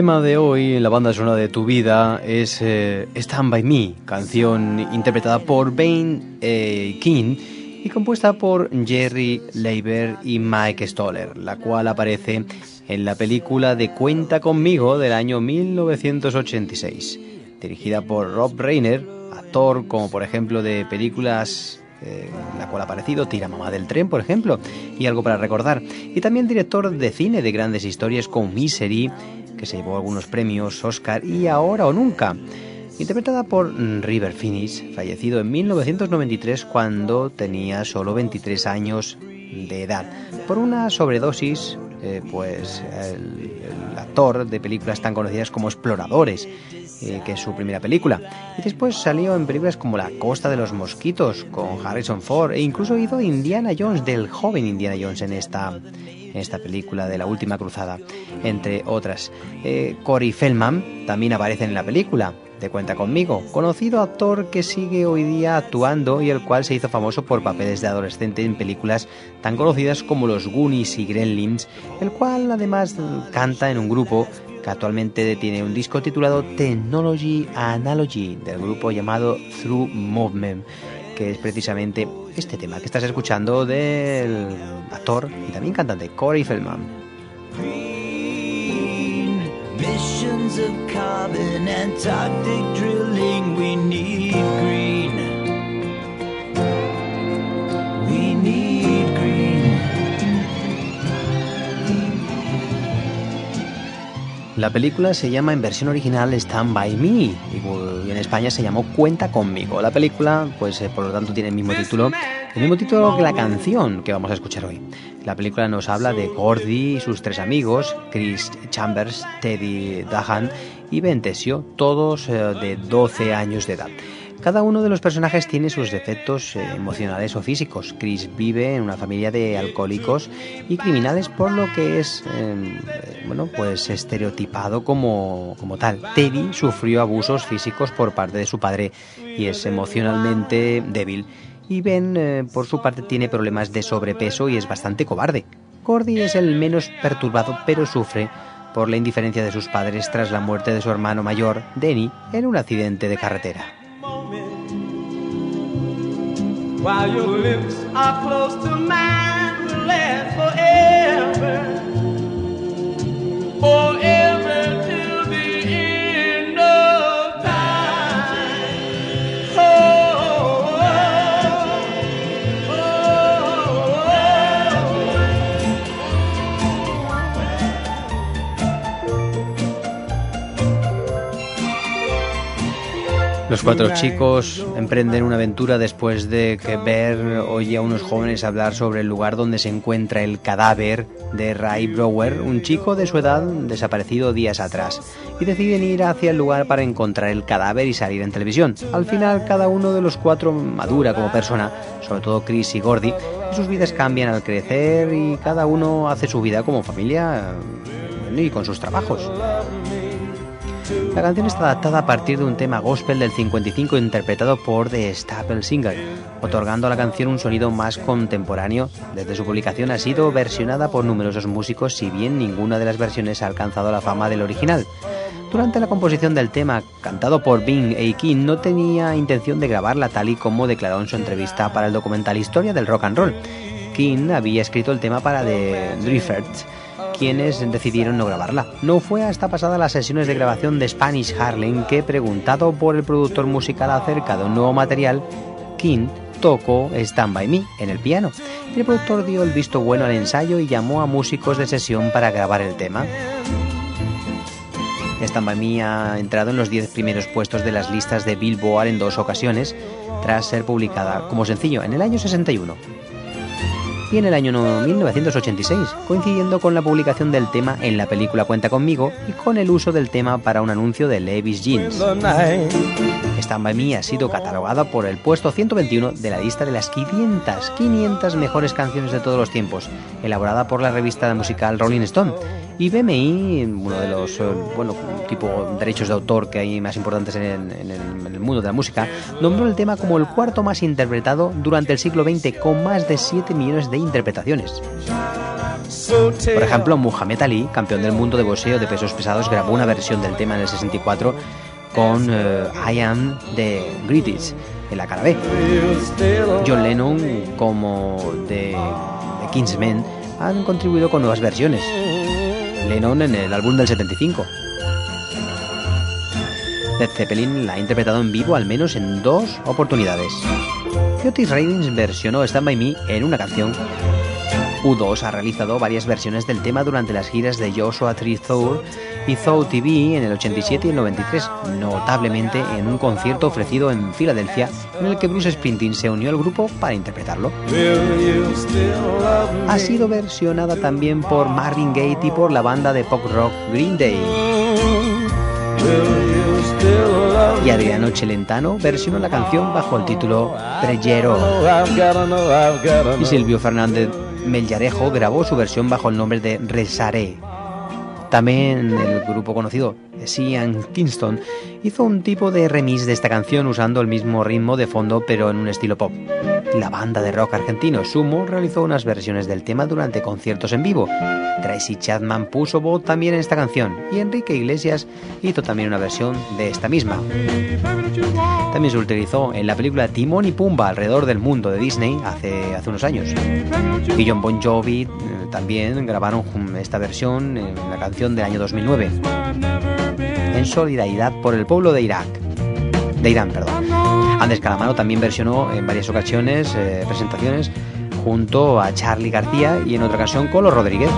Tema de hoy en la banda sonora de tu vida es eh, Stand By Me, canción interpretada por Bane eh, King y compuesta por Jerry Leiber y Mike Stoller, la cual aparece en la película de Cuenta conmigo del año 1986, dirigida por Rob Reiner, actor como por ejemplo de películas eh, la cual ha aparecido Tira Mamá del Tren, por ejemplo, y algo para recordar. Y también director de cine de grandes historias con Misery, que se llevó algunos premios Oscar y Ahora o Nunca. Interpretada por River Phoenix, fallecido en 1993 cuando tenía solo 23 años de edad, por una sobredosis eh, pues el, actor de películas tan conocidas como Exploradores, eh, que es su primera película. Y después salió en películas como La Costa de los Mosquitos con Harrison Ford e incluso hizo Indiana Jones, del joven Indiana Jones en esta, en esta película de La Última Cruzada, entre otras. Eh, Corey Feldman también aparece en la película, de Cuenta conmigo, conocido actor que sigue hoy día actuando y el cual se hizo famoso por papeles de adolescente en películas tan conocidas como Los Goonies y Gremlins, el cual además canta en un grupo que actualmente tiene un disco titulado Technology Analogy del grupo llamado Through Movement, que es precisamente este tema que estás escuchando del actor y también cantante Corey Feldman. Missions of carbon, Antarctic drilling, we need green. We need green. La película se llama en versión original Stand By Me y España se llamó Cuenta conmigo. La película, pues eh, por lo tanto tiene el mismo título, el mismo título que la canción que vamos a escuchar hoy. La película nos habla de Gordy y sus tres amigos, Chris Chambers, Teddy Dahan y Ben Tesio, todos eh, de 12 años de edad. Cada uno de los personajes tiene sus defectos emocionales o físicos. Chris vive en una familia de alcohólicos y criminales, por lo que es em, bueno, pues estereotipado como, como tal. Teddy sufrió abusos físicos por parte de su padre y es emocionalmente débil y Ben, eh, por su parte, tiene problemas de sobrepeso y es bastante cobarde. Gordy es el menos perturbado, pero sufre por la indiferencia de sus padres tras la muerte de su hermano mayor, Denny, en un accidente de carretera. While your lips are close to mine, will last forever. Forever. Los cuatro chicos emprenden una aventura después de que Bear oye a unos jóvenes hablar sobre el lugar donde se encuentra el cadáver de Ray Brower, un chico de su edad desaparecido días atrás, y deciden ir hacia el lugar para encontrar el cadáver y salir en televisión. Al final, cada uno de los cuatro madura como persona, sobre todo Chris y Gordy, y sus vidas cambian al crecer y cada uno hace su vida como familia y con sus trabajos. La canción está adaptada a partir de un tema gospel del 55 interpretado por The Staple Singer, otorgando a la canción un sonido más contemporáneo. Desde su publicación ha sido versionada por numerosos músicos, si bien ninguna de las versiones ha alcanzado la fama del original. Durante la composición del tema, cantado por Bing A. King, no tenía intención de grabarla tal y como declaró en su entrevista para el documental Historia del Rock and Roll. King había escrito el tema para The Drifters quienes decidieron no grabarla. No fue hasta pasada las sesiones de grabación de Spanish Harlem que, preguntado por el productor musical acerca de un nuevo material, King tocó Stand By Me en el piano. El productor dio el visto bueno al ensayo y llamó a músicos de sesión para grabar el tema. Stand By Me ha entrado en los 10 primeros puestos de las listas de Billboard en dos ocasiones, tras ser publicada como sencillo en el año 61. Y en el año 1986, coincidiendo con la publicación del tema en la película Cuenta conmigo y con el uso del tema para un anuncio de Levi's Jeans. Me ha sido catalogada por el puesto 121 de la lista de las 500, 500 mejores canciones de todos los tiempos, elaborada por la revista musical Rolling Stone. Y BMI, uno de los, eh, bueno, tipo derechos de autor que hay más importantes en el, mundo de la música, nombró el tema como el cuarto más interpretado durante el siglo XX, con más de 7 millones de interpretaciones. Por ejemplo, Muhammad Ali, campeón del mundo de boxeo de pesos pesados, grabó una versión del tema en el 64 con eh, I Am the British en la cara B. John Lennon, como de, de Kingsmen, han contribuido con nuevas versiones. Lennon en el álbum del 75. Led Zeppelin la ha interpretado en vivo al menos en dos oportunidades. Otis versionó Stand By Me en una canción. U2 ha realizado varias versiones del tema durante las giras de Joshua Tree Thor y Thou TV en el 87 y el 93, notablemente en un concierto ofrecido en Filadelfia en el que Bruce Springsteen se unió al grupo para interpretarlo. Ha sido versionada también por Marvin Gaye y por la banda de pop rock Green Day. Y Adriano Celentano versionó la canción bajo el título Trellero. Y Silvio Fernández Mellarejo grabó su versión bajo el nombre de Resaré. También el grupo conocido Sian Kingston hizo un tipo de remix de esta canción usando el mismo ritmo de fondo pero en un estilo pop. La banda de rock argentino Sumo realizó unas versiones del tema durante conciertos en vivo. Tracy Chapman puso voz también en esta canción y Enrique Iglesias hizo también una versión de esta misma. También se utilizó en la película Timón y Pumba alrededor del mundo de Disney hace, hace unos años. Y John Bon Jovi eh, también grabaron esta versión en la canción del año 2009 en solidaridad por el pueblo de Irak. De Irán, perdón. Andrés Calamaro también versionó en varias ocasiones, eh, presentaciones, junto a Charlie García y en otra ocasión Colo Rodríguez.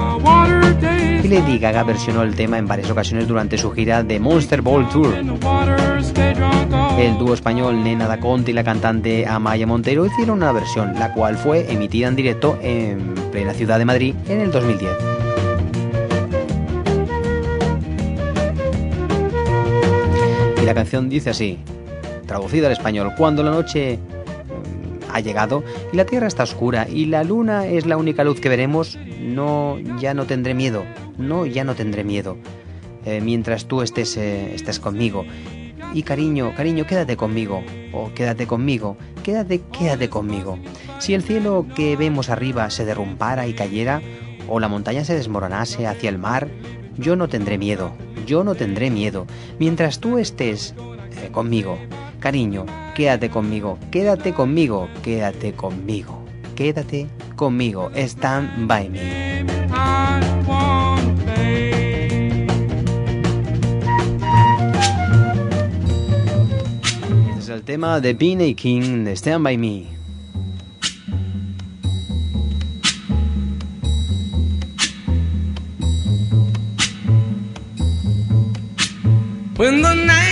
Y Lady Gaga versionó el tema en varias ocasiones durante su gira de Monster Ball Tour. El dúo español Nena da Conte y la cantante Amaya Montero hicieron una versión, la cual fue emitida en directo en plena ciudad de Madrid en el 2010. Y la canción dice así, traducida al español, cuando la noche mm, ha llegado y la tierra está oscura y la luna es la única luz que veremos, no, ya no tendré miedo, no, ya no tendré miedo, eh, mientras tú estés, eh, estés conmigo. Y cariño, cariño, quédate conmigo, o quédate conmigo, quédate, quédate conmigo. Si el cielo que vemos arriba se derrumbara y cayera, o la montaña se desmoronase hacia el mar, yo no tendré miedo, yo no tendré miedo, mientras tú estés eh, conmigo. Cariño, quédate conmigo, quédate conmigo, quédate conmigo, quédate conmigo. Stand by me. Es el tema de Beanie King de Stand by Me. When the night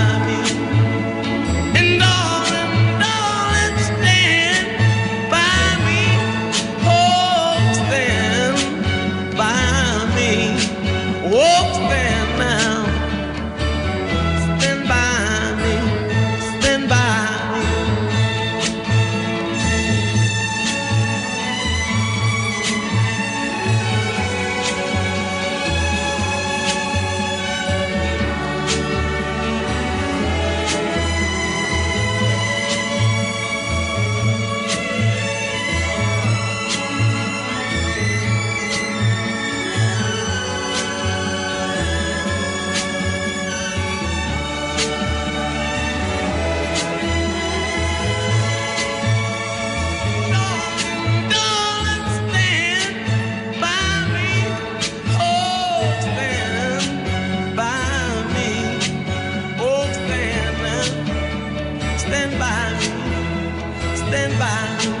stand by, stand by. Whenever